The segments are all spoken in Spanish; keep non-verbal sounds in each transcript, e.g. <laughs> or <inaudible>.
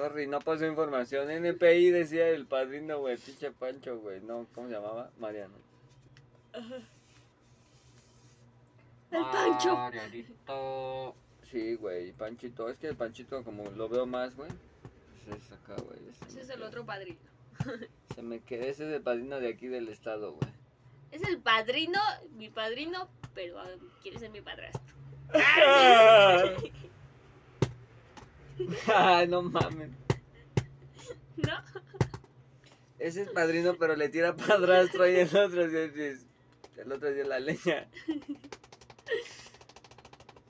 Sorry, no pasó información. NPI decía el padrino, güey. Pinche Pancho, güey. No, ¿cómo se llamaba? Mariano. El Pancho. Marianito. Sí, güey. Panchito. Es que el Panchito, como lo veo más, güey. Pues es acá, güey. Se Ese es el otro padrino. Se me quedó. Ese es el padrino de aquí del estado, güey. Es el padrino, mi padrino, pero ah, quiere ser mi padrastro. <laughs> Ay, no mames. ¿No? Ese es padrino, pero le tira padrastro y el otro es- el otro es la leña.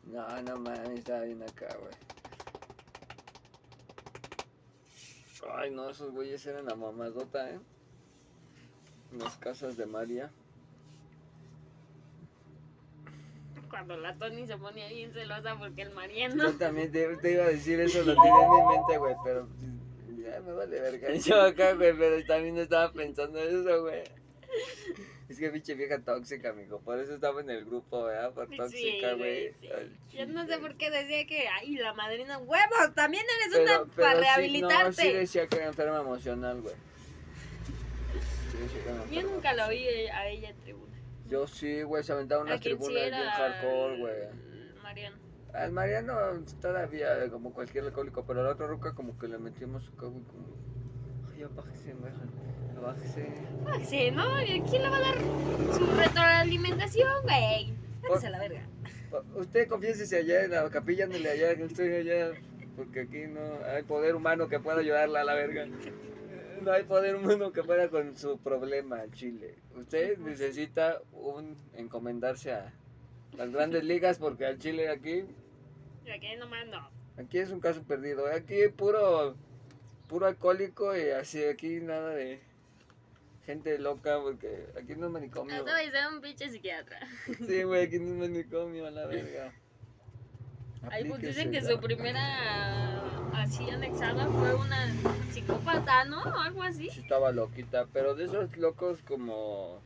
No, no mames, está bien acá, güey. Ay, no, esos güeyes eran la mamadota, ¿eh? Las casas de María. Cuando la Tony se ponía bien celosa porque el Yo Mariano. también te, te iba a decir eso, lo <laughs> tenía en mi mente, güey, pero ya me vale verga. <laughs> Yo acá, güey, pero también estaba pensando eso, güey. Es que pinche vieja tóxica, amigo. Por eso estaba en el grupo, ¿verdad? Por Sí, tóxica, güey. sí. Yo no sé por qué decía que, ay, la madrina, huevos, también eres Pero- una pero para sí- rehabilitarte. no, sí decía que era enferma emocional, güey. Sí decía que era Yo nunca lo emocional. vi a ella en tribuna. Yo sí, güey, se aventaba A unas quien sí tribunas bien hardcore, güey. el Mariano. Al Mariano todavía como cualquier alcohólico, pero a la otra ruca como que le metimos su cago y como... Ay, abájese, baja, abájese. Ah, sí, ¿no? ¿Y ¿Quién le va a dar su retroalimentación, güey? Váyase a la verga. Usted confiésese allá en la capilla, ándele allá, que estoy allá, porque aquí no hay poder humano que pueda ayudarla a la verga. <laughs> No hay poder humano que pueda con su problema, Chile. Usted necesita un encomendarse a las grandes ligas, porque al Chile aquí, Y aquí nomás no. aquí es un caso perdido. Aquí puro, puro alcohólico y así, aquí nada de gente loca, porque aquí no es manicomio. Hasta voy a ser un pinche psiquiatra. Sí, güey, aquí no es manicomio, a la verga. Ahí pues dicen que su primera así anexada fue una psicópata, ¿no? O algo así. Sí estaba loquita, pero de esos locos como...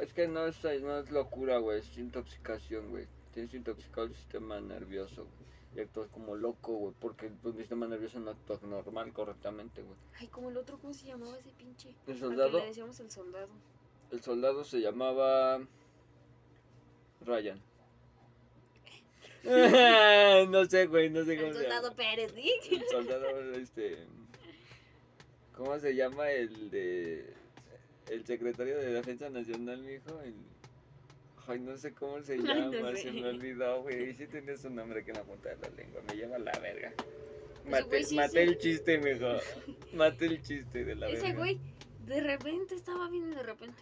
Es que no es, no es locura, güey, es intoxicación, güey. Tienes intoxicado el sistema nervioso, güey. Y actúas como loco, güey, porque tu sistema nervioso no actúa normal, correctamente, güey. Ay, como el otro, ¿cómo se llamaba ese pinche? El soldado, que le decíamos el soldado. el soldado se llamaba... Ryan. <laughs> no sé, güey, no sé cómo El se llama. soldado Pérez, ¿sí? El soldado, este. ¿Cómo se llama el de. El secretario de Defensa Nacional, mijo? El. Ay, no sé cómo se llama, no se me olvidó, güey. Sí tenía su nombre aquí en la punta de la lengua, me lleva la verga. Ese Maté, güey sí maté se- el chiste, mijo. <laughs> Maté el chiste de la Ese verga. güey, de repente estaba bien de repente.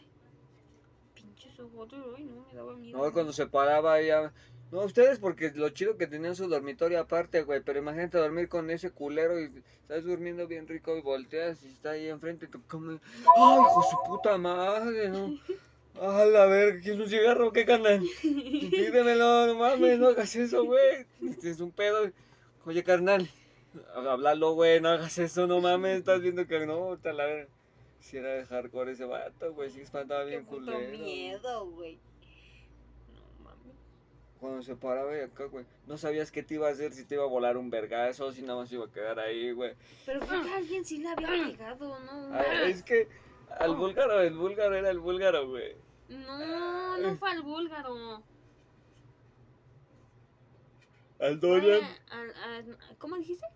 Pinches ojos, ay, no, me daba miedo. No, cuando se paraba ya. No, ustedes porque lo chido que tenían su dormitorio aparte, güey. Pero imagínate dormir con ese culero y estás durmiendo bien rico y volteas y está ahí enfrente como... ¡Ay, hijo de su puta madre! ¿no? <laughs> ¡Ah, la verga! ¿Quieres un cigarro? ¿Qué canal? Pídemelo, no mames, no hagas eso, güey. Es un pedo. Oye, carnal, háblalo, güey, no hagas eso, no mames. Estás viendo que no, está la verga. Si era de hardcore ese vato, güey, sí espantaba bien culero. miedo, güey. No mames. Cuando se paraba y acá, güey, no sabías qué te iba a hacer, si te iba a volar un vergazo, si nada más iba a quedar ahí, güey. Pero creo que alguien sí le había pegado, ¿no? <clears throat> Ah, es que al búlgaro, el búlgaro era el búlgaro, güey. No, no fue al búlgaro. Al Dorian. al- al- ¿Cómo dijiste?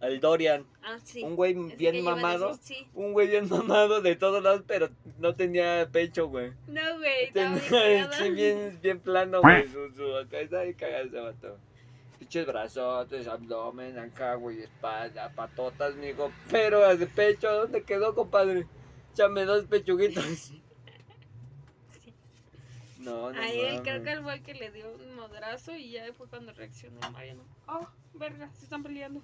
Al Dorian. Ah, sí. Un güey bien mamado. decir sí. Un güey bien mamado de todos lados, pero no tenía pecho, güey. No, güey, Tenía sí, bien, bien plano, güey. Su, su, acá está ese vato. Pinches brazotes, abdomen, acá, güey, espalda, patotas, mijo. Pero de pecho, ¿dónde quedó, compadre? Échame dos pechuguitos. <laughs> No, no A él creo que él fue el que le dio un madrazo y ya fue cuando reaccionó Mariano. Oh, verga, se están peleando.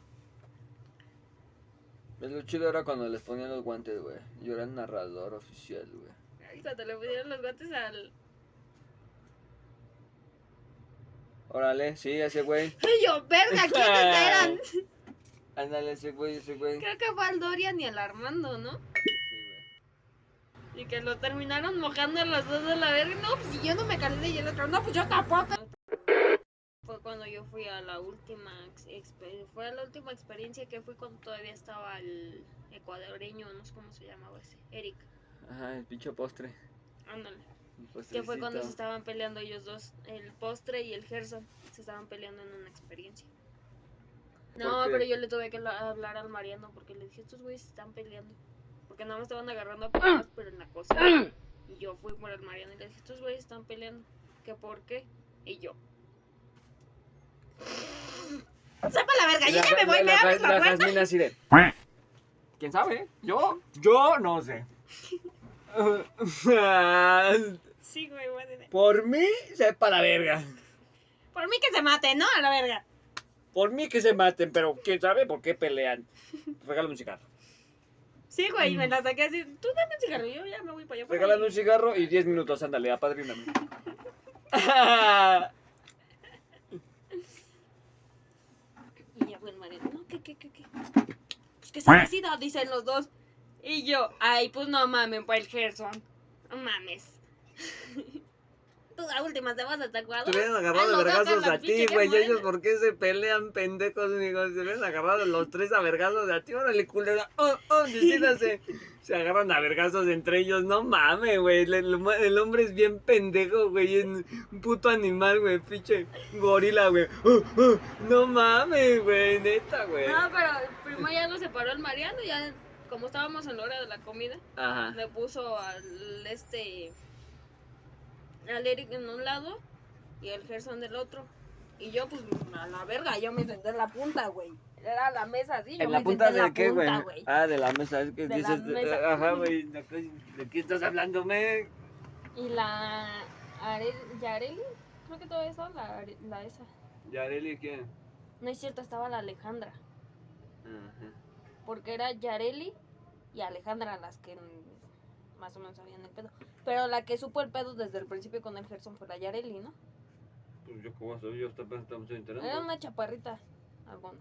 Pues Lo chido era cuando les ponían los guantes, güey. Yo era el narrador oficial, güey. Ay, cuando le pusieron los guantes al. Órale, sí, ese güey. <laughs> Yo, verga, ¿quiénes <laughs> eran? Ándale, ese güey, ese güey. Creo que fue al Dorian y al Armando, ¿no? Sí, Y que lo terminaron mojando a los dos de la verga. No, pues si yo no me calé y el otro, no, pues yo tampoco. Cuando yo fui a la última fue la última experiencia que fui cuando todavía estaba el ecuadoreño, no sé cómo se llamaba ese, Eric. Ajá, el pinche postre. Ándale. Que fue cuando se estaban peleando ellos dos, el postre y el Gerson, se estaban peleando en una experiencia. ¿Por No, qué? pero yo le tuve que la- hablar al Mariano porque le dije, estos güeyes se están peleando. Porque nada más estaban agarrando a patadas, pero en la cocina. <clears throat> Y yo fui por el Mariano y le dije, estos güeyes están peleando. ¿Que por qué? Y yo. ¡Sepa la verga! ¡Yo ya me voy! ¿Me abres la puerta? Jazmín así de. ¿Quién sabe? Yo, yo no sé. <laughs> Sí, güey, güey. de- Por mí, sepa la verga. Por mí que se mate, ¿no? A la verga. Por mí que se maten, pero quién sabe por qué pelean. Regálame un cigarro. Sí, güey, y me la saqué así. Tú dame un cigarro, yo ya me voy para allá. para Regálame allá". un cigarro y 10 minutos, ándale, apadríname. <laughs> <laughs> Y ya fue el Mariano. No, ¿qué, qué, qué, qué? Pues que se decida, dicen los dos. Y yo, ay, pues no mames, para el Gerson. No mames. <laughs> Tú la última te vas hasta Ecuador. Se hubieran agarrado de vergazos a ti, güey. ¿Y ellos por qué se pelean, pendejos, amigos? Se hubieran agarrado los tres a vergazos a ti. Órale, culera. Oh, oh, decídase. <laughs> Se agarran a vergazos entre ellos. No mames, güey. El, el- el hombre es bien pendejo, güey. Es un puto animal, güey. Pinche gorila, güey. Oh, oh, no mames, güey. Neta, güey. No, pero primero ya lo separó el Mariano, ya como estábamos en la hora de la comida, Ajá. le puso al este al Eric en un lado y el Gerson del otro. Y yo pues a la verga, yo me senté en la punta, güey. Era la mesa así, yo ¿En me la punta senté en de la qué, güey? punta, güey. Ah, de la mesa. Es que De la dices. mesa. Ajá, güey. ¿De qué- ¿De qué estás hablando, me? Y la Are- Yareli, creo que todavía estaba la, Are- la esa. ¿Yareli quién? No es cierto, estaba la Alejandra. Ajá. Porque era Yareli y Alejandra las que más o menos sabían el pedo. Pero la que supo el pedo desde el principio con el Gerson fue la Yareli, ¿no? Pues yo, ¿cómo soy? Yo apenas estamos enterando. Era una chaparrita alguna.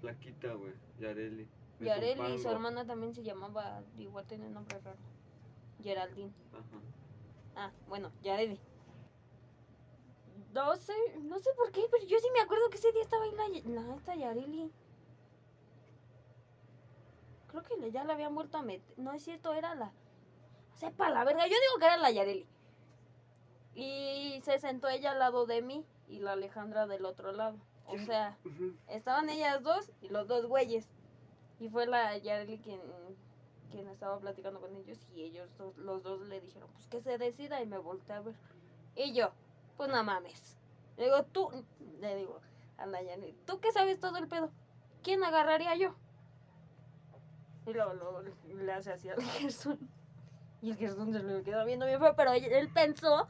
Flaquita, güey. Yareli. Yareli y su hermana también se llamaba, igual tiene nombre raro. Geraldine. Ajá. Ah, bueno, Yareli. No sé, no sé por qué, pero yo sí me acuerdo que ese día estaba ahí la, la esta Yareli. Creo que ya la habían vuelto a meter. No es cierto, era la. Sepa la verga, yo digo que era la Yareli. Y se sentó ella al lado de mí y la Alejandra del otro lado. O sea, estaban ellas dos y los dos güeyes. Y fue la Yareli quien, quien estaba platicando con ellos y ellos dos- los dos le dijeron, pues que se decida y me volteé a ver. Y yo, pues no mames. Le digo, tú, le digo a la Yareli, ¿tú qué sabes todo el pedo? ¿Quién agarraría yo? Y luego, luego le hace así al <laughs> Gerson. Y el Gerson se le quedó viendo bien feo, pero él, pensó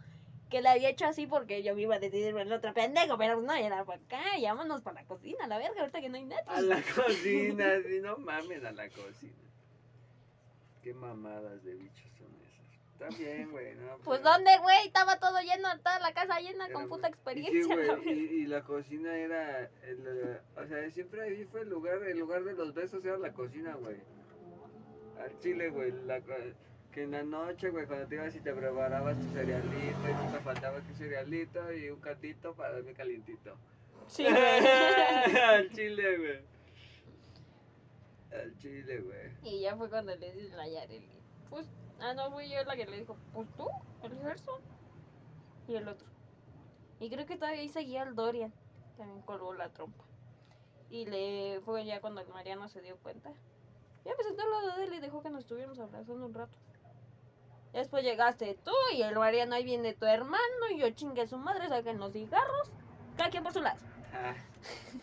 que le había hecho así porque yo me iba a decidir el otro pendejo, pero no, era para acá, y vámonos para la cocina, la verga, ahorita que no hay nada. A la cocina, <laughs> sí, no mames, a la cocina. Qué mamadas de bichos son esas. Está bien, güey, ¿no? Pues pero- dónde, güey, estaba todo lleno, toda la casa llena era con puta y sí, experiencia. la güey, <laughs> y, la cocina era, el, o sea, siempre ahí fue el lugar, el lugar de los besos era la cocina, güey. Al chile, güey, la, co- que en la noche, güey, cuando te ibas y te preparabas tu cerealito y nunca faltaba que cerealito y un caldito para dormir calientito. Sí, <laughs> güey. Al chile, güey. Al chile, güey. Y ya fue cuando le dije a la Yareli, pues, ah, no, fui yo la que le dijo, pues tú, el Gerson. Y el otro. Y creo que todavía ahí seguía el Dorian, también colgó la trompa. Y le fue ya cuando el Mariano se dio cuenta. Ya senté al lado de él y dejó que nos estuviéramos abrazando un rato. Después llegaste tú y el Mariano ahí viene tu hermano y yo chingue su madre, saquen los cigarros. Cada quien por su lado. Ah,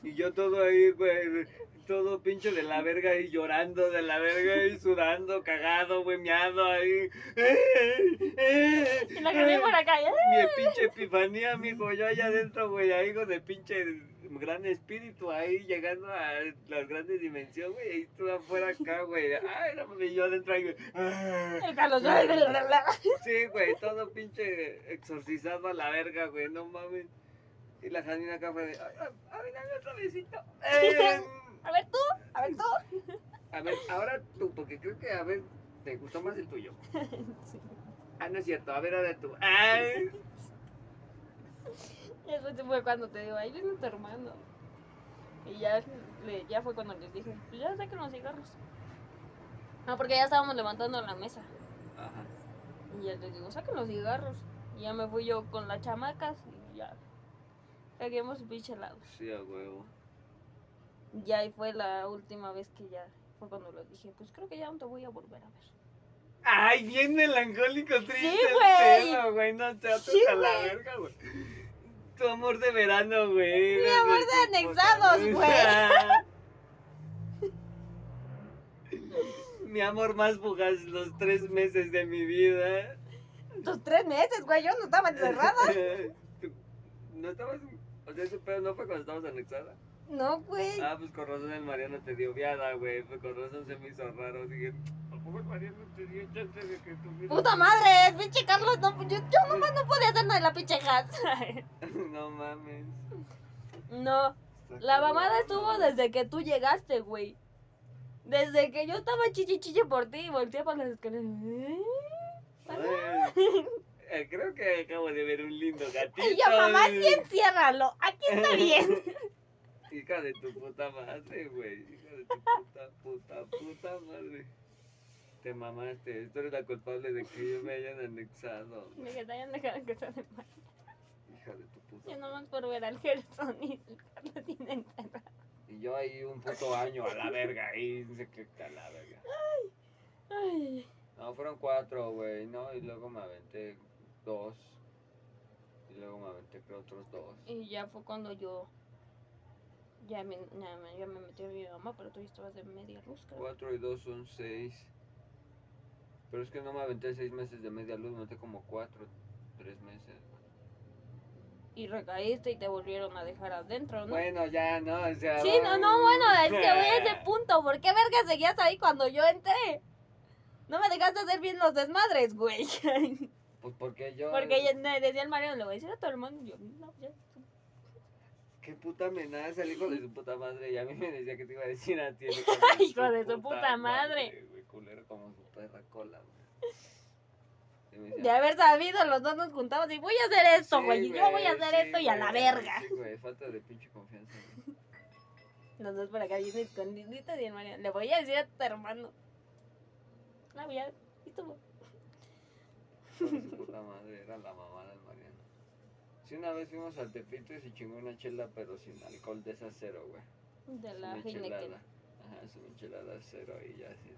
y yo todo ahí, güey, todo pinche de la verga ahí llorando, de la verga ahí sudando, cagado, güey, miado ahí. Y la que por acá, ¿eh? Mi pinche epifanía, mijo, yo allá adentro, güey, ahí con el pinche gran espíritu ahí llegando a las grandes dimensiones, güey, y tú afuera acá, güey. Ay, no mames, yo adentro ahí, güey. Sí, güey, todo pinche exorcizado a la verga, güey, no mames. Y la Janina acá fue de, ay, ay, dame otro besito. <laughs> Eh, A ver tú, a ver tú. a ver, ahora tú, porque creo que, a ver, te gustó más el tuyo. <laughs> Ah, no es cierto, a ver, ahora tú. Ay, <laughs> Eso fue cuando te digo, ahí viene tu hermano. Y ya, le- ya fue cuando les dije, pues ya saquen los cigarros. No, porque ya estábamos levantando la mesa. Ajá. Y ya les digo, saquen los cigarros. Y ya me fui yo con las chamacas y ya. Peguemos su pinche helado. Sí, a huevo. Ya ahí fue la última vez que ya fue cuando les dije, pues creo que ya no te voy a volver a ver. Ay, bien melancólico, triste Sí, el güey. güey. No te Sí, a la verga, güey. Tu amor de verano, güey. Mi amor de anexados, madre. <laughs> Mi amor más fugaz los tres meses de mi vida. Tus tres meses, güey, yo no estaba encerrada. <laughs> ¿No estabas? O sea, ese pedo no fue cuando estabas anexada. No, güey. Ah, pues con razón el Mariano te dio viada, güey. Pues con razón se me hizo raro. Dije, ¿a poco el Mariano te dio chance de que tuviera... Puta madre, pinche Carlos, no, yo, yo nomás no podía hacer nada de la pinche gas. <laughs> no mames. no, la mamada estuvo desde que tú llegaste, güey. Desde que yo estaba chichi chichi por ti y volteé para las escaleras. ¿Eh? Ay, eh, creo que acabo de ver un lindo <laughs> gatito. Y yo, mamá, sí, enciérralo. Aquí está <laughs> bien. Hija de tu puta madre, güey. Hija de tu puta, puta, puta madre. Te mamaste. Tú eres la culpable de que yo me hayan anexado. De que te hayan dejado que sea de mal. Hija de tu puta Yo nomás por ver al Gerson y el Carlos tiene encerrado. Y yo ahí un puto año a la verga. Ahí se que a la verga. Ay. No, fueron cuatro, güey. No, y luego me aventé dos. Y luego me aventé creo otros dos. Y ya fue cuando yo. Ya me, ya me, ya me metió mi mamá, pero tú ya estabas de media creo. Cuatro y dos son seis. Pero es que no me aventé seis meses de media luz, me aventé como cuatro, tres meses. Y recaíste y te volvieron a dejar adentro, ¿no? Bueno, ya, no, o sea. Sí, no, no, bueno, es que voy a ese <laughs> punto. ¿Por qué verga seguías ahí cuando yo entré? No me dejaste hacer bien los desmadres, güey. <laughs> Pues porque yo. Porque decía el Mario, le voy a decir a tu hermano. Y yo. Qué puta amenaza el hijo de su puta madre. Y a mí me decía que te iba a decir a ti. <laughs> el Hijo de su puta madre. Güey, culero como su perra cola, güey. Decía, De haber sabido, los dos nos juntamos y voy a hacer esto, "Sí, güey. y yo voy a hacer sí, esto y a la verga. Sí, güey, falta de pinche confianza. güey. Los dos por acá bien escondiditos y el Mario, le voy a decir a tu hermano. La voy a. ¿Y tú? Su puta madre, era la mamá del. Sí, una vez fuimos al Tepito y se chingó una chela, pero sin alcohol de esa cero, güey. De la Heineken. Ajá, es una michelada cero y ya así.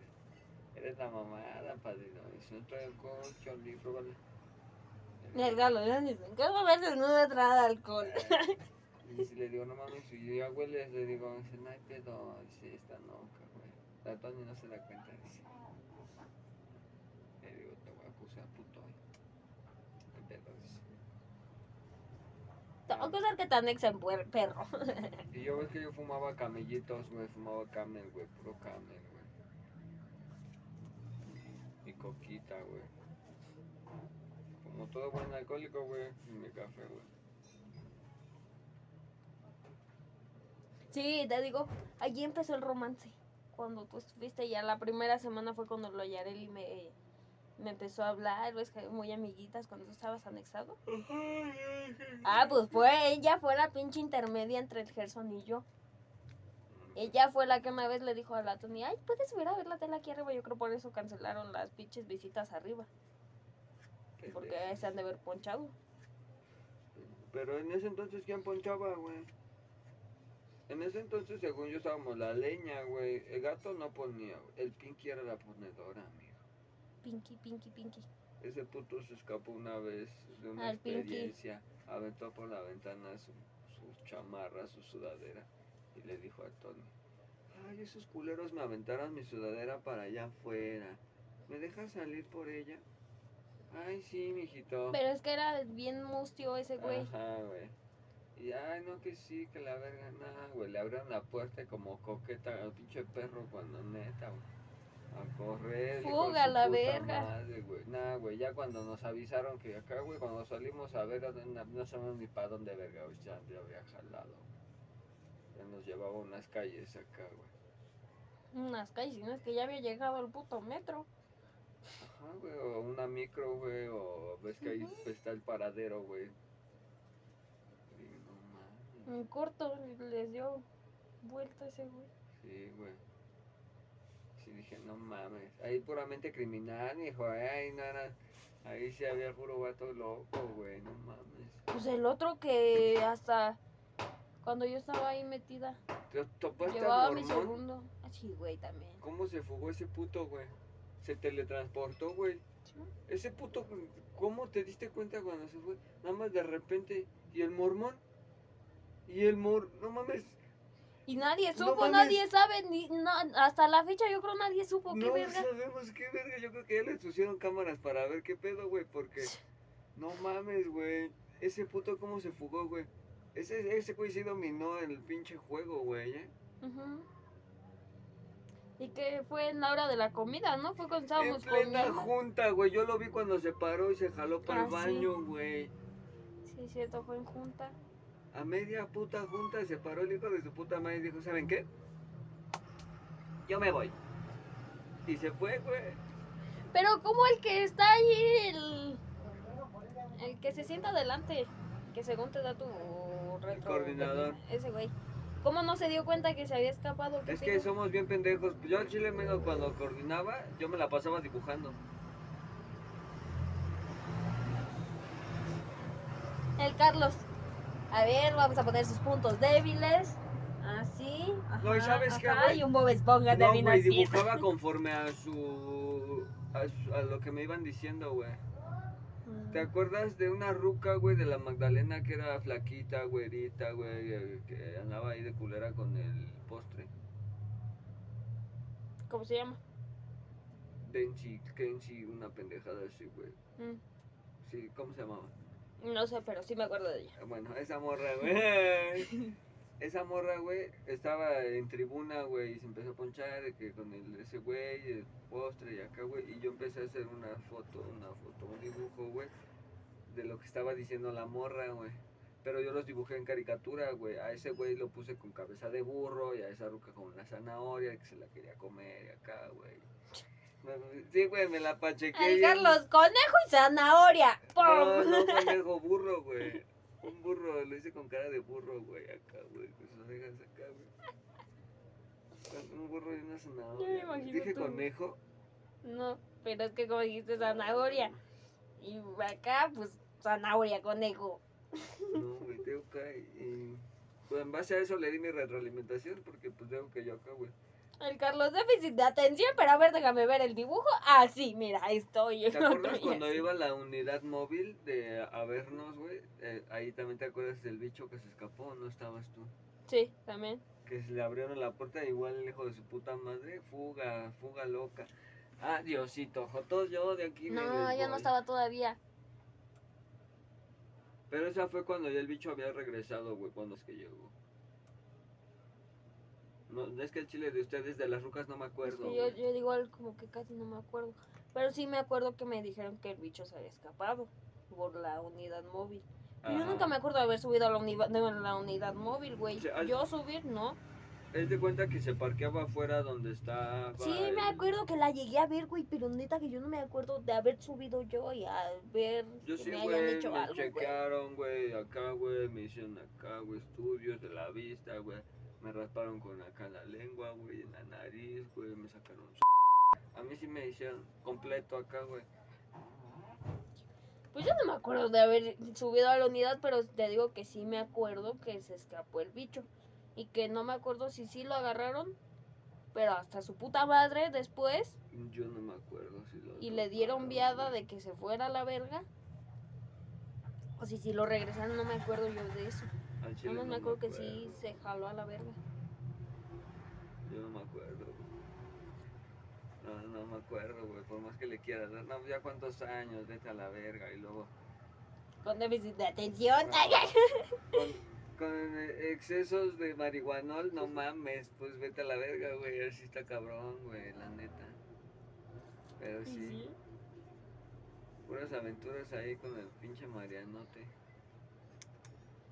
Eres la mamada, padrino. Y si no trae alcohol, Charlie, pruébale. El galo, ya dicen, ¿qué va a ver desnudo de nada de alcohol? Eh, Y si le digo, no mames, si ya hueles, le digo, dice, no hay pedo. Dice, está loca, güey. La Tony no se da cuenta, dice. Le digo, te voy a acusar, puto. ¿Qué pedo? Acusar que anexen puer- perro. <laughs> Y yo ves que yo fumaba camellitos, güey, fumaba camel, güey, puro camel, güey. Y coquita, güey. Como todo buen alcohólico, güey, y mi café, güey. Sí, te digo, allí empezó el romance. Cuando pues viste ya la primera semana fue cuando lo Yareli me, me empezó a hablar, que muy amiguitas cuando tú estabas anexado. Ah, pues fue, ella fue la pinche intermedia entre el Gerson y yo. Ella fue la que una vez le dijo a la Tony, ay, puedes subir a ver la tela aquí arriba. Yo creo por eso cancelaron las pinches visitas arriba. Porque se han de ver ponchado. Pero en ese entonces, ¿quién ponchaba, güey? En ese entonces, según yo, estábamos la leña, güey. El gato no ponía, güey. El Pinky era la ponedora. Pinky, pinky, pinky. Ese puto se escapó una vez de una Pinky. experiencia. Aventó por la ventana su, su chamarra, su sudadera. Y le dijo a Tony: Ay, esos culeros me aventaron mi sudadera para allá afuera. ¿Me dejas salir por ella? Ay, sí, mijito. Pero es que era bien mustio ese güey. Ajá, güey. Y ay, no, que sí, que la verga, nada, güey. Le abrieron la puerta como coqueta al pinche perro cuando neta, güey. A correr. Su la verga. madre, güey. Nah, güey, ya cuando nos avisaron que acá, güey, cuando salimos a ver, no, no sabemos ni para dónde verga, güey. Ya, ya había jalado. Ya nos llevaba a unas calles acá, güey. Unas calles, no es que ya había llegado el puto metro. Ajá, güey, o una micro, güey, o ves que ahí está el paradero, güey. En corto les dio vuelta ese güey. Sí, güey. Sí, dije, no mames. Ahí puramente criminal, hijo. eh, Ahí no era. Ahí sí había puro vato loco, güey. No mames. Pues el otro que hasta cuando yo estaba ahí metida, ¿Te topaste llevaba al mi segundo. Ah, sí, güey, también. ¿Cómo se fugó ese puto, güey? Se teletransportó, güey. Sí. Ese puto, ¿cómo te diste cuenta cuando se fue? Nada más de repente. ¿Y el mormón? ¿Y el mor... No mames. Y nadie No supo, nadie sabe, ni, no, hasta la fecha yo creo nadie supo qué No verga. sabemos qué verga. Yo creo que ya les pusieron cámaras para ver qué pedo, güey. Porque... No mames, güey. Ese puto, ¿cómo se fugó, güey? Ese, ese güey sí dominó el pinche juego, güey, ¿eh? Ujú. Y que fue en la hora de la comida, ¿no? Fue cuando En estábamos plena comiendo. junta, güey. Yo lo vi cuando se paró y se jaló para Ah, el sí. baño, güey. Sí, cierto, fue en junta. A media puta junta se paró el hijo de su puta madre y dijo, ¿saben qué? Yo me voy. Y se fue, güey. Pero como el que está ahí, el, el que se sienta adelante, que según te da tu retro... coordinador. Ese güey. ¿Cómo no se dio cuenta que se había escapado? ¿Qué Es que somos bien pendejos. Yo al chile menos cuando coordinaba, yo me la pasaba dibujando. El Carlos. A ver, vamos a poner sus puntos débiles. Así. Ajá, No, ¿y sabes qué, ajá, güey? Y un Bob Esponja No, también güey, así. dibujaba <laughs> conforme a su, a su- a lo que me iban diciendo, güey. ¿Te acuerdas de una ruca, güey, de la Magdalena que era flaquita, güerita, güey, que andaba ahí de culera con el postre? ¿Cómo se llama? Densi, Kensi, una pendejada así, güey. Mm, Sí, ¿cómo se llamaba? No sé, pero sí me acuerdo de ella. Bueno, esa morra, güey. <laughs> Esa morra, güey, estaba en tribuna, güey, y se empezó a ponchar de que con el, ese güey, el postre y acá, güey, y yo empecé a hacer una foto, una foto, un dibujo, güey, de lo que estaba diciendo la morra, güey. Pero yo los dibujé en caricatura, güey. A ese güey lo puse con cabeza de burro y a esa ruca con una zanahoria que se la quería comer y acá, güey. Me- Sí, güey, me la pachequé. Carlos, conejo y zanahoria. ¡Pum! No, no, <laughs> pendejo, burro, güey. Un burro, lo hice con cara de burro, güey, acá, güey, con sus orejas acá, güey. Un burro y una zanahoria. imagino Dije tú. conejo. No, pero es que como dijiste zanahoria. Y acá, pues, zanahoria, conejo. No, güey, tengo que. Y, pues en base a eso le di mi retroalimentación, porque pues tengo que yo acá, güey. El Carlos déficit de atención, pero a ver, déjame ver el dibujo. Ah, sí, mira, ahí estoy. ¿Te <laughs> acuerdas cuando iba la unidad móvil de a vernos, güey? Eh, ahí también te acuerdas del bicho que se escapó, ¿no estabas tú? Sí, también. que se le abrieron la puerta, igual el hijo de su puta madre, fuga, fuga loca. Ah, Diosito, Jotos, yo de aquí No, yo no estaba todavía. Pero esa fue cuando ya el bicho había regresado, güey, cuando es que llegó. No, es que el chile de ustedes, de las rucas, no me Es acuerdo. que yo, yo igual como que casi no me acuerdo. Pero sí me acuerdo que me dijeron que el bicho se había escapado por la unidad móvil. Pero yo nunca me acuerdo de haber subido a la, uni- de la unidad móvil, güey. Sí, al- Yo subir, no. Él te cuenta que se parqueaba afuera donde estaba. Sí, me el- acuerdo que la llegué a ver, güey, pero neta que yo no me acuerdo de haber subido yo y a ver Yo que sí, me hayan güey, hecho me algo, chequearon, güey, acá, güey, me hicieron acá, güey, estudios de la vista, güey. Me rasparon con acá la lengua, güey, en la nariz, güey, me sacaron A mí sí me hicieron completo acá, güey. Pues yo no me acuerdo de haber subido a la unidad, pero te digo que sí me acuerdo que se escapó el bicho. Y que no me acuerdo si sí lo agarraron, pero hasta su puta madre después. Yo no me acuerdo si lo... Y le dieron viada de que se fuera a la verga. O si sí lo regresaron, no me acuerdo yo de eso. Al chile Nada más no me acuerdo que sí se jaló a la verga. Yo no me acuerdo. No, no me acuerdo, güey, por más que le quieras dar. No, ya cuántos años, vete a la verga y luego... Con déficit de atención. No, <laughs> con, con excesos de marihuanol, no mames, pues vete a la verga, güey, así está cabrón, güey, la neta. Pero Sí, sí, sí. puras aventuras ahí con el pinche Marianote.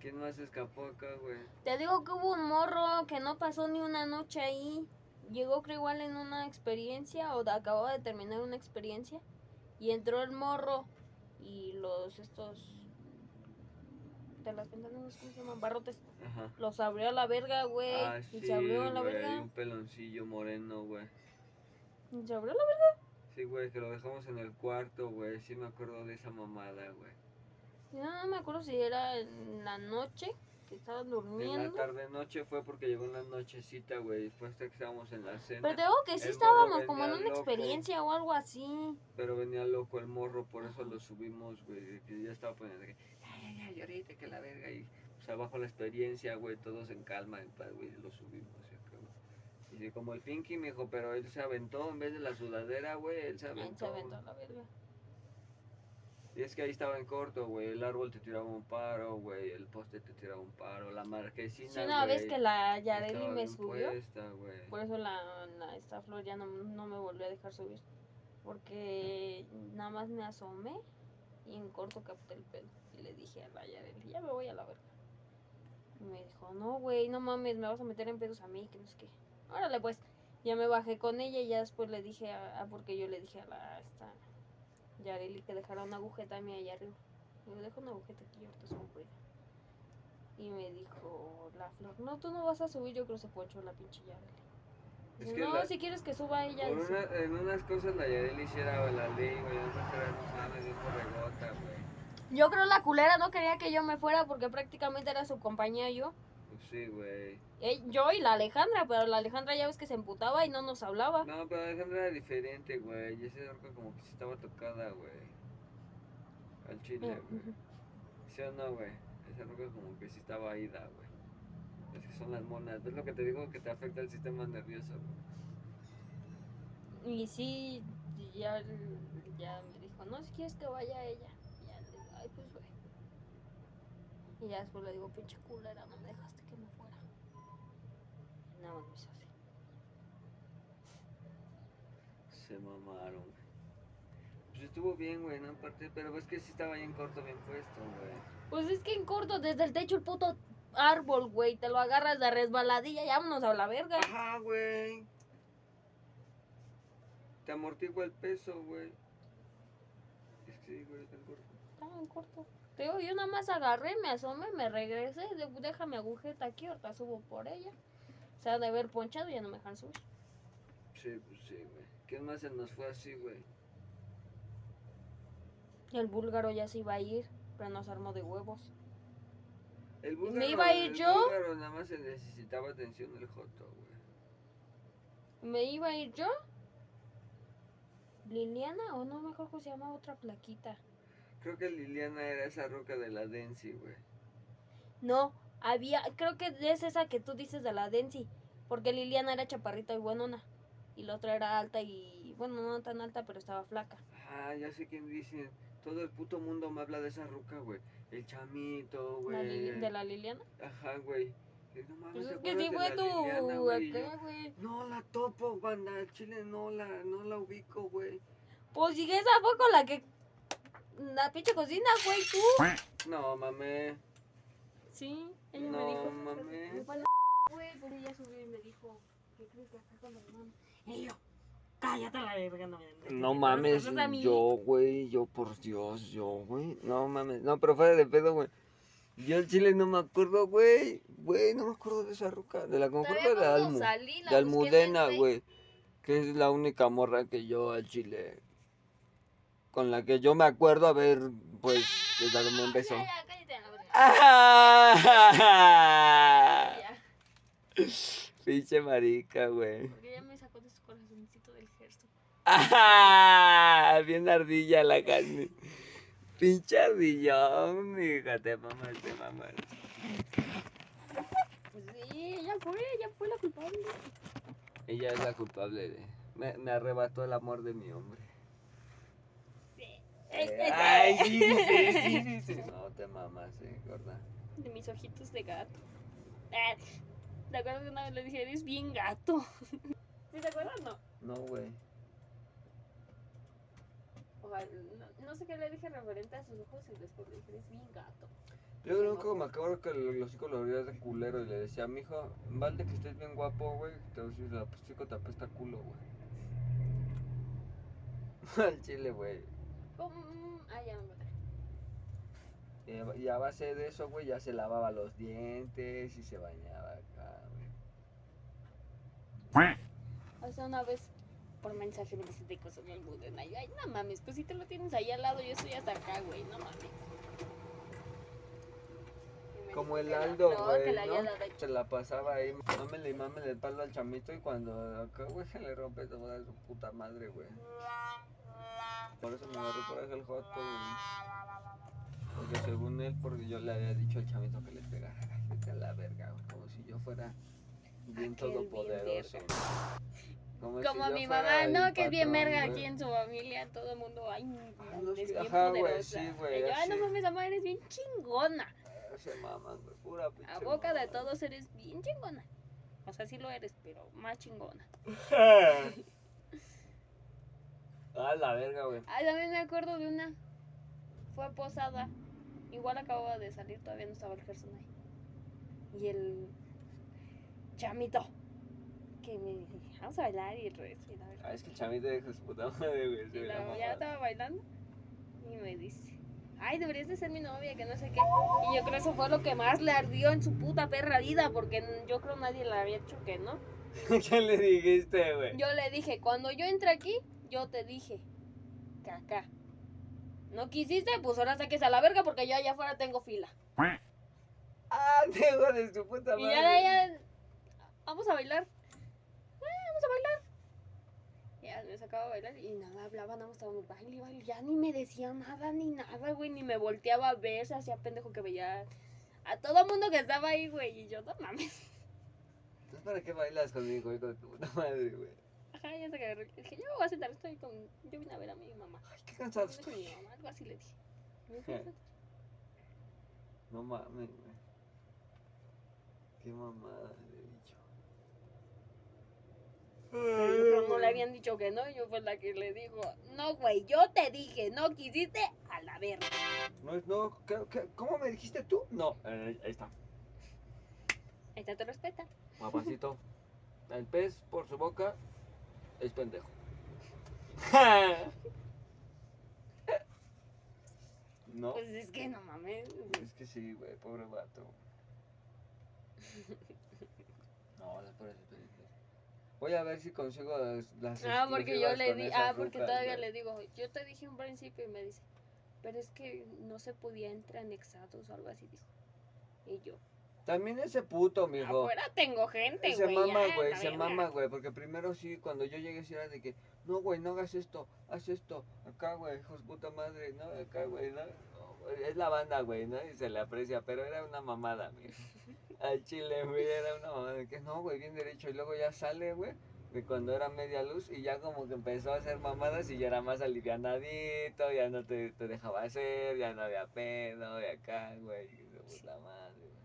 ¿Quién más escapó acá, güey? Te digo que hubo un morro que no pasó ni una noche ahí. Llegó creo igual en una experiencia o acababa de terminar una experiencia y entró el morro y los estos ¿Te de las ventanas, cómo se llaman, barrotes. Ajá. Los abrió a la verga, güey. Ah, y sí, se abrió a la güey, verga. un peloncillo moreno, güey. Y se abrió a la verga. Sí, güey, que lo dejamos en el cuarto, güey. Sí me acuerdo de esa mamada, güey. No, no me acuerdo si era en la noche que estaban En la durmiendo. tarde noche fue porque llegó una nochecita, güey. Fue hasta que estábamos en la cena. Pero te digo que sí El estábamos como en una loco. experiencia o algo así. Pero venía loco el morro, por eso lo subimos, güey. de Que ya estaba poniendo de que, ay, ay, ay, ahorita que la verga. Y, o sea, bajo la experiencia, güey, todos en calma, en paz, güey, lo subimos. y como el Pinky, mijo, pero él se aventó en vez de la sudadera, güey, él se Ahí se aventó. aventó a la verga. Y es que ahí estaba en corto, güey. El árbol te tiraba un paro, güey. El poste te tiraba un paro. La marquesina, Sí, una vez güey, que la Yareli me subió, puesta, por eso la, la- esta flor ya no, no me volvió a dejar subir. Porque nada más me asomé y en corto capté el pelo. Y le dije a la Yareli, ya me voy a la verga. Y me dijo, no, güey, no mames, me vas a meter en pedos a mí, que no sé qué. Órale, pues. Ya me bajé con ella y ya después le dije, a, a- porque yo le dije a la esta Yareli que dejara una agujeta a mí allá arriba. Y me dejo una agujeta aquí, ahorita por ella. Y me dijo la flor, no, tú no vas a subir, yo creo que se ponchó la pinche Yareli. Es Dice, que no, la- si quieres que suba ella. Una- en unas cosas la Yareli hiciera la ley, güey. En otras era, güey. Yo creo la culera no quería que yo me fuera porque prácticamente era su compañía yo. Sí, güey. Eh, Yo y la Alejandra, pero la Alejandra ya ves que se emputaba y no nos hablaba. No, pero Alejandra era diferente, güey. Y esa orca como que sí estaba tocada, güey. Al chile, güey. ¿Sí o no, güey? Esa roca como que sí estaba ida, güey. Es que son las monas. ¿Ves lo que te digo? Que te afecta el sistema nervioso, güey. Y sí, ya, ya me dijo, no, si quieres que vaya ella. Y ya le digo, ay, pues ve. Y ya después le digo, pinche culera, no me dejaste que me fuera. Y nada más me hizo así. Se mamaron. Pues estuvo bien, güey, ¿no? Aparte, pero ves que sí estaba bien corto, bien puesto, güey. Pues es que en corto, desde el techo el puto árbol, güey, te lo agarras de resbaladilla y vámonos a la verga. Ajá, güey. Te amortigua el peso, güey. Es que sí, güey, está en corto. Estaba en corto. Te digo, yo nada más agarré, me asomé, me regresé, mi agujeta aquí, ahorita subo por ella. Se ha de haber ponchado ya no me dejan subir. Sí, pues sí, güey. ¿Quién más se nos fue así, güey? El búlgaro ya se iba a ir, pero nos armó de huevos. El me búlgaro, iba a ir el yo? búlgaro nada más se necesitaba atención del joto, güey. Me iba a ir yo, Liliana, o no, mejor que se llama otra plaquita. Creo que Liliana era esa roca de la Densi, güey. No, había, creo que es esa que tú dices de la Densi, porque Liliana era chaparrita y buenona. Y la otra era alta y, bueno, no tan alta, pero estaba flaca. Ah, ya sé quién dicen. Todo el puto mundo me habla de esa roca, güey. El chamito, güey. de la Liliana. Ajá, güey. No mames, Pues ¿te es que sí fue tu güey? Acá. No la topo, banda. Al chile no la, no la ubico, güey. Pues si esa fue con la que. La pinche cocina, güey, tú. No, mames. Sí, ella No, me dijo. mames. Me fue la Güey, pues ella subió y me dijo. ¿Qué crees que acá con la hermana? Y yo, cállate la verga, no me No me mames, yo, güey, yo por Dios, yo, güey. No mames, no, pero fuera de pedo, güey. Yo el chile no me acuerdo, güey. Güey, no me acuerdo de esa ruca. De la conjunta de cuando Almu. salí, la De Almudena, güey. Que es la única morra que yo al chile. Con la que yo me acuerdo haber, pues, de darme un beso. Ya, ya, cállate a la verga. ¡Ah! Ya, <laughs> Pinche marica, güey. porque ya me sacó de su corazoncito del gesto. ¡Ah! <laughs> Bien ardilla la carne. Pinche ardillón, hija, te mamas, te mamas. Pues sí, ella fue, ella fue la culpable. Ella es la culpable de... Me, me arrebató el amor de mi hombre. Ay, sí, dice, sí, dice. <laughs> No te mamas, eh, gorda. De mis ojitos de gato. Ah, ¿Te acuerdas que una vez le dije, eres bien gato? <laughs> ¿Sí te acuerdas o no? No, güey. Ojalá, no, no sé qué le dije referente a sus ojos y después le dije, eres bien gato. Yo creo que me acuerdo que el hocico lo abría de culero y le decía, mijo, vale que estés bien guapo, güey. Te voy a decir, te apesta culo, güey. <laughs> Al chile, güey. ¿Cómo? Ah, ya me encontré. Eh, Y a base de eso, güey, ya se lavaba los dientes y se bañaba acá, güey. O sea, una vez por mensaje me dice de cosas del Buden. Ay, ay, no mames, pues si te lo tienes ahí al lado, yo estoy hasta acá, güey, no mames. Como el Aldo, güey, ¿no? Se la pasaba ahí, mámele y mámele el palo al chamito y cuando acá, güey, se le rompe toda su puta madre, güey. Por eso me agarró coraje el joto, güey. Porque según él, porque yo le había dicho al chamito que le pegara. A la verga, güey. Como si yo fuera bien todopoderoso. Como, si Como yo mi mamá, no, que es bien verga aquí en su familia, todo el mundo, ay, Ah, no, es sí, bien ajá, güey, poderosa. sí, güey, Y yo, ay, no mames, mamá, eres bien chingona. Ah, Se maman, güey. Pura pinche A boca de todos eres bien chingona. O sea, sí lo eres, pero más chingona. <laughs> <laughs> Ah, la verga, güey. Ay, también me acuerdo de una. Fue posada. Igual acababa de salir, todavía no estaba el Gerson ahí. Y el chamito. Que me dije, vamos a bailar y el resto. Y la verdad. Ah, es que el chamito de su puta madre, güey. Y la ya estaba bailando. Y me dice, ay, deberías de ser mi novia, que no sé qué. Y yo creo que eso fue lo que más le ardió en su puta perra vida. Porque yo creo nadie le había dicho que no. <laughs> ¿Qué le dijiste, güey? Yo le dije, cuando yo entré aquí, yo te dije acá. No quisiste, pues ahora saques a la verga porque yo allá afuera tengo fila. <laughs> Ah, hijo de su puta Y madre. ya de allá, vamos a bailar. Ah, vamos a bailar. Ya me sacaba a bailar y nada, hablaba, nada más estábamos baile, y baile. Ya ni me decía nada, ni nada, güey, ni me volteaba a ver, se hacía pendejo que veía a todo mundo que estaba ahí, güey. Y yo, no mames. ¿Entonces para qué bailas conmigo, hijo de tu puta madre, güey? Ya se agarró. Dije, yo me voy a sentar, estoy con. Yo vine a ver a mi mamá. Ay, qué cansado No estoy. mi mamá, algo así le dije. <laughs> Me. No mames, güey. Qué mamada le he dicho. Pero no le habían dicho que no, yo fue la que le digo, no, güey, yo te dije, no quisiste, a la verga. No, es- no, ¿qué, qué, cómo me dijiste tú? No, eh, ahí está. Ahí está, te respeta. Papacito. <laughs> El pez por su boca es pendejo. <laughs> no. Pues es que no mames. Es que sí, güey, pobre vato. No, las pobres experiencias. Voy a ver si consigo las, Ah, porque yo le di, ah, porque rucas, todavía güey. le digo, yo te dije un principio y me dice, pero es que no se podía entre anexados o algo así, dijo. Y yo, También ese puto, mijo. afuera tengo gente, Se güey. mama, ya, güey, se verga". mama, güey, porque primero sí, cuando yo llegué sí era de que, no, güey, no hagas esto, haz esto, acá, güey, hijos puta madre, no, acá, güey, no, es la banda, güey, ¿no? Y se le aprecia, pero era una mamada, mijo. <laughs> Al chile, güey, era una mamada, de que no, güey, bien derecho, y luego ya sale, güey, de cuando era media luz, y ya como que empezó a hacer mamadas y ya era más alivianadito, ya no te, te dejaba hacer, ya no había pedo, y acá, güey, puta madre, güey.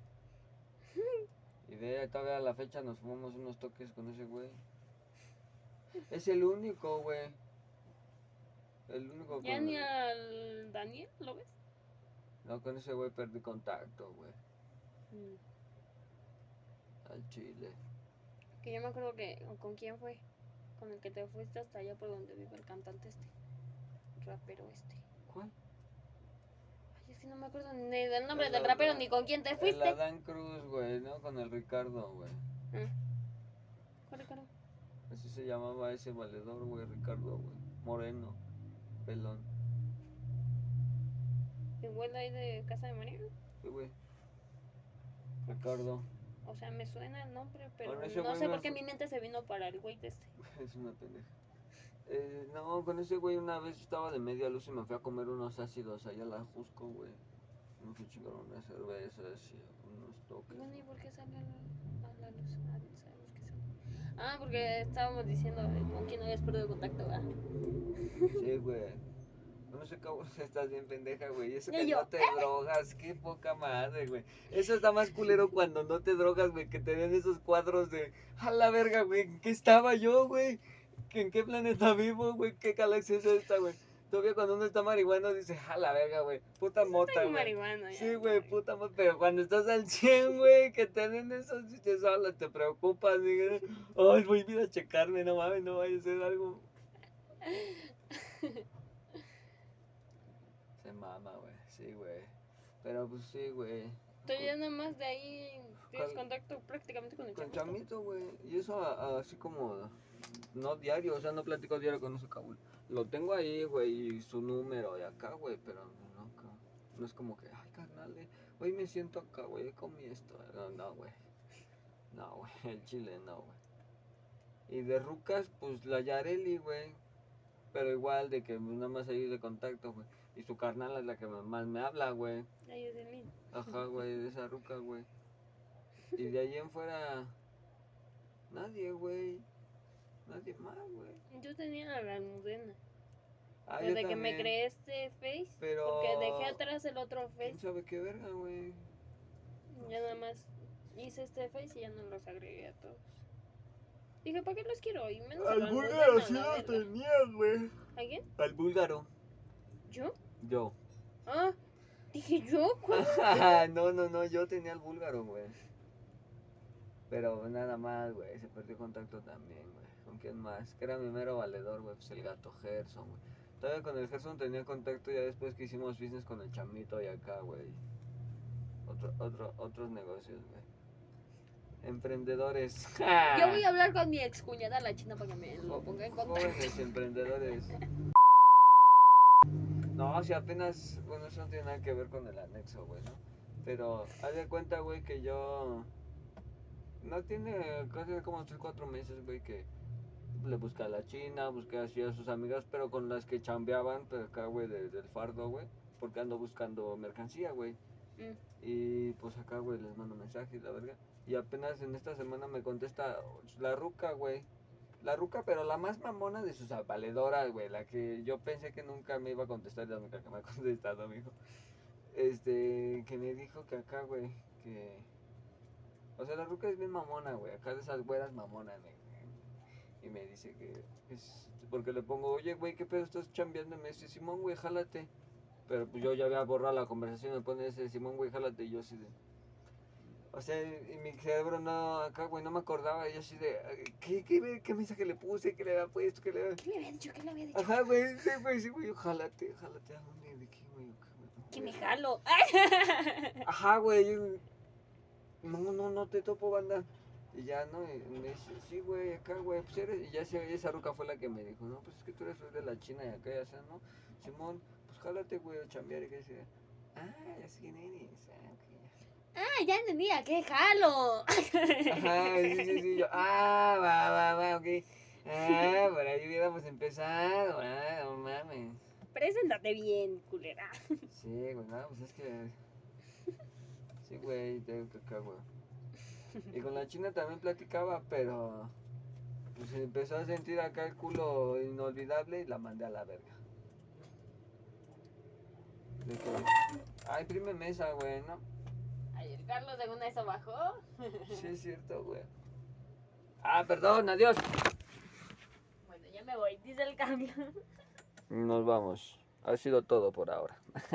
Y de ahí todavía a la fecha nos fumamos unos toques con ese güey. Es el único, güey. El único Ya con... ni al Daniel, ¿lo ves? No, con ese güey perdí contacto, güey. Mm. Al chile. Que yo me acuerdo que, ¿con quién fue? Con el que te fuiste hasta allá por donde vive el cantante este. Rapero este. ¿Cuál? Es que no me acuerdo ni del nombre El del rapero ni con quién te El fuiste. Adán Cruz, güey, ¿no? Con el Ricardo, güey. ¿Cuál Ricardo? Así se llamaba ese valedor, güey, Ricardo, güey. Moreno. Pelón. Igual ahí de Casa de María. Sí, güey. Ricardo. O sea, me suena el nombre, pero Bueno, no sé por qué mi mente se vino para el güey de este. <laughs> Es una pendeja. Eh, no, con ese güey una vez estaba de media luz y me fui a comer unos ácidos allá a la Jusco, güey. Me fui a chingar unas cervezas y unos toques. Bueno, ¿y por qué sale a la, luz? Ah, no sabemos qué. Ah, porque estábamos diciendo eh, con quién habías perdido contacto, ¿verdad? Sí, güey. No sé cómo <laughs> estás bien pendeja, güey. Eso que yo, no te drogas, qué poca madre, güey. Eso está más culero cuando no te drogas, güey, que te den esos cuadros de, a la verga, güey, ¿en qué estaba yo, güey? ¿Que ¿En qué planeta vivo, güey? ¿Qué galaxia es esta, güey? Todavía cuando uno está marihuana dice, a la verga, güey, puta mota, Estoy güey. marihuana ya. Sí, güey, puta mota, pero cuando estás al 100, güey, que te den esos chistes te preocupas, güey. Ay, voy a ir a checarme, no mames, no vaya a ser algo. <laughs> Se mama, güey, sí, güey. Pero pues sí, güey. Entonces ya nada más de ahí tienes Con- contacto prácticamente con el Con chamito. chamito, güey. Y eso a- a- así como. No diario, o sea, no platico diario con ese cabrón. Lo tengo ahí, güey, y su número y acá, güey, pero no. No es como que, ay, carnal, eh, hoy me siento acá, güey, comí esto. No, no, güey. No, güey, <laughs> el chile no, güey. Y de rucas, pues la Yareli, güey. Pero igual de que nada más ahí de contacto, güey. Y su carnal es la que más me habla, güey. Ay, Edelín. Ajá, güey, de esa ruca, güey. Y de ahí en fuera, nadie, güey. Nadie más, güey. Yo tenía la almudena. Ah, Desde que me creé este Face. Pero. Porque dejé atrás el otro ¿Quién Face. sabe qué verga, güey? Ya nada más hice este Face y ya no los agregué a todos. Dije, ¿para qué los quiero? Y menos a la almudena, la verga. tenías, güey. ¿A quién? Al búlgaro. ¿Yo? Yo. Ah, dije yo. <laughs> No, no, no, yo tenía el búlgaro, güey. Pero nada más, güey, se perdió contacto también, güey. ¿Con quién más? Que era mi mero valedor, güey, pues el gato Gerson, güey. Todavía con el Gerson tenía contacto ya después que hicimos business con el chamito y acá, güey. Otro, otro, otros negocios, güey. Emprendedores. <laughs> Yo voy a hablar con mi ex cuñada, la china, para que me lo ponga en contacto. Jóvenes emprendedores. <laughs> No, si apenas, bueno, eso no tiene nada que ver con el anexo, güey, ¿no? Pero haz de cuenta, güey, que yo no tiene casi como 3, 4 meses, güey, que le busqué a la China, busqué así a sus amigas, pero con las que chambeaban, pero acá, güey, de- del fardo, güey, porque ando buscando mercancía, güey. Mm. Y pues acá, güey, les mando mensajes, la verga. Y apenas en esta semana me contesta la ruca, güey. La ruca, pero la más mamona de sus valedoras, güey. La que yo pensé que nunca me iba a contestar, la única que me ha <laughs> contestado, mijo. Este, que me dijo que acá, güey, que... O sea, la ruca es bien mamona, güey. Acá de esas güeras mamonas, güey. Y me dice que es... Porque le pongo, oye, güey, ¿qué pedo estás chambeando? Me dice, Simón, güey, jálate. Pero pues yo ya había borrado la conversación, me pone ese Simón, güey, jálate. Y yo así de... O sea, y mi cerebro no, acá, güey, no me acordaba. Y yo así de, ¿qué, qué, qué mensaje le puse? ¿Qué le había puesto? ¿Qué le había... ¿Qué le había dicho? ¿Qué le había dicho? Ajá, güey, sí, güey, sí, güey, jálate, jálate. ¿A dónde? ¿De qué, güey? Que me jalo. Ajá, güey. No, no, no te topo, banda. Y ya, ¿no? Y me dice, sí, güey, acá, güey, pues eres. Y ya se- esa ruca fue la que me dijo, no, pues es que tú eres de la China y acá, ya sea, ¿no? Simón, pues jálate, güey, a chambear y que dice, ah, ya sé quién eres. Ah, ok, ya. Ah, ya entendía, que jalo. Ajá, sí, sí, sí, yo, ah, va, va, va, ok. Ah, por ahí hubiéramos empezado, ah, no mames. Preséntate bien, culera. Sí, güey, no, pues es que. Sí, güey, tengo que acá, güey. Y con la china también platicaba, pero. Pues empezó a sentir acá el culo inolvidable y la mandé a la verga. De que. Ay, prime mesa, güey, ¿no? Ay, el Carlos de una eso bajó. Sí, es cierto, güey. Ah, perdón, adiós. Bueno, ya me voy, dice el cambio. Nos vamos. Ha sido todo por ahora. <laughs>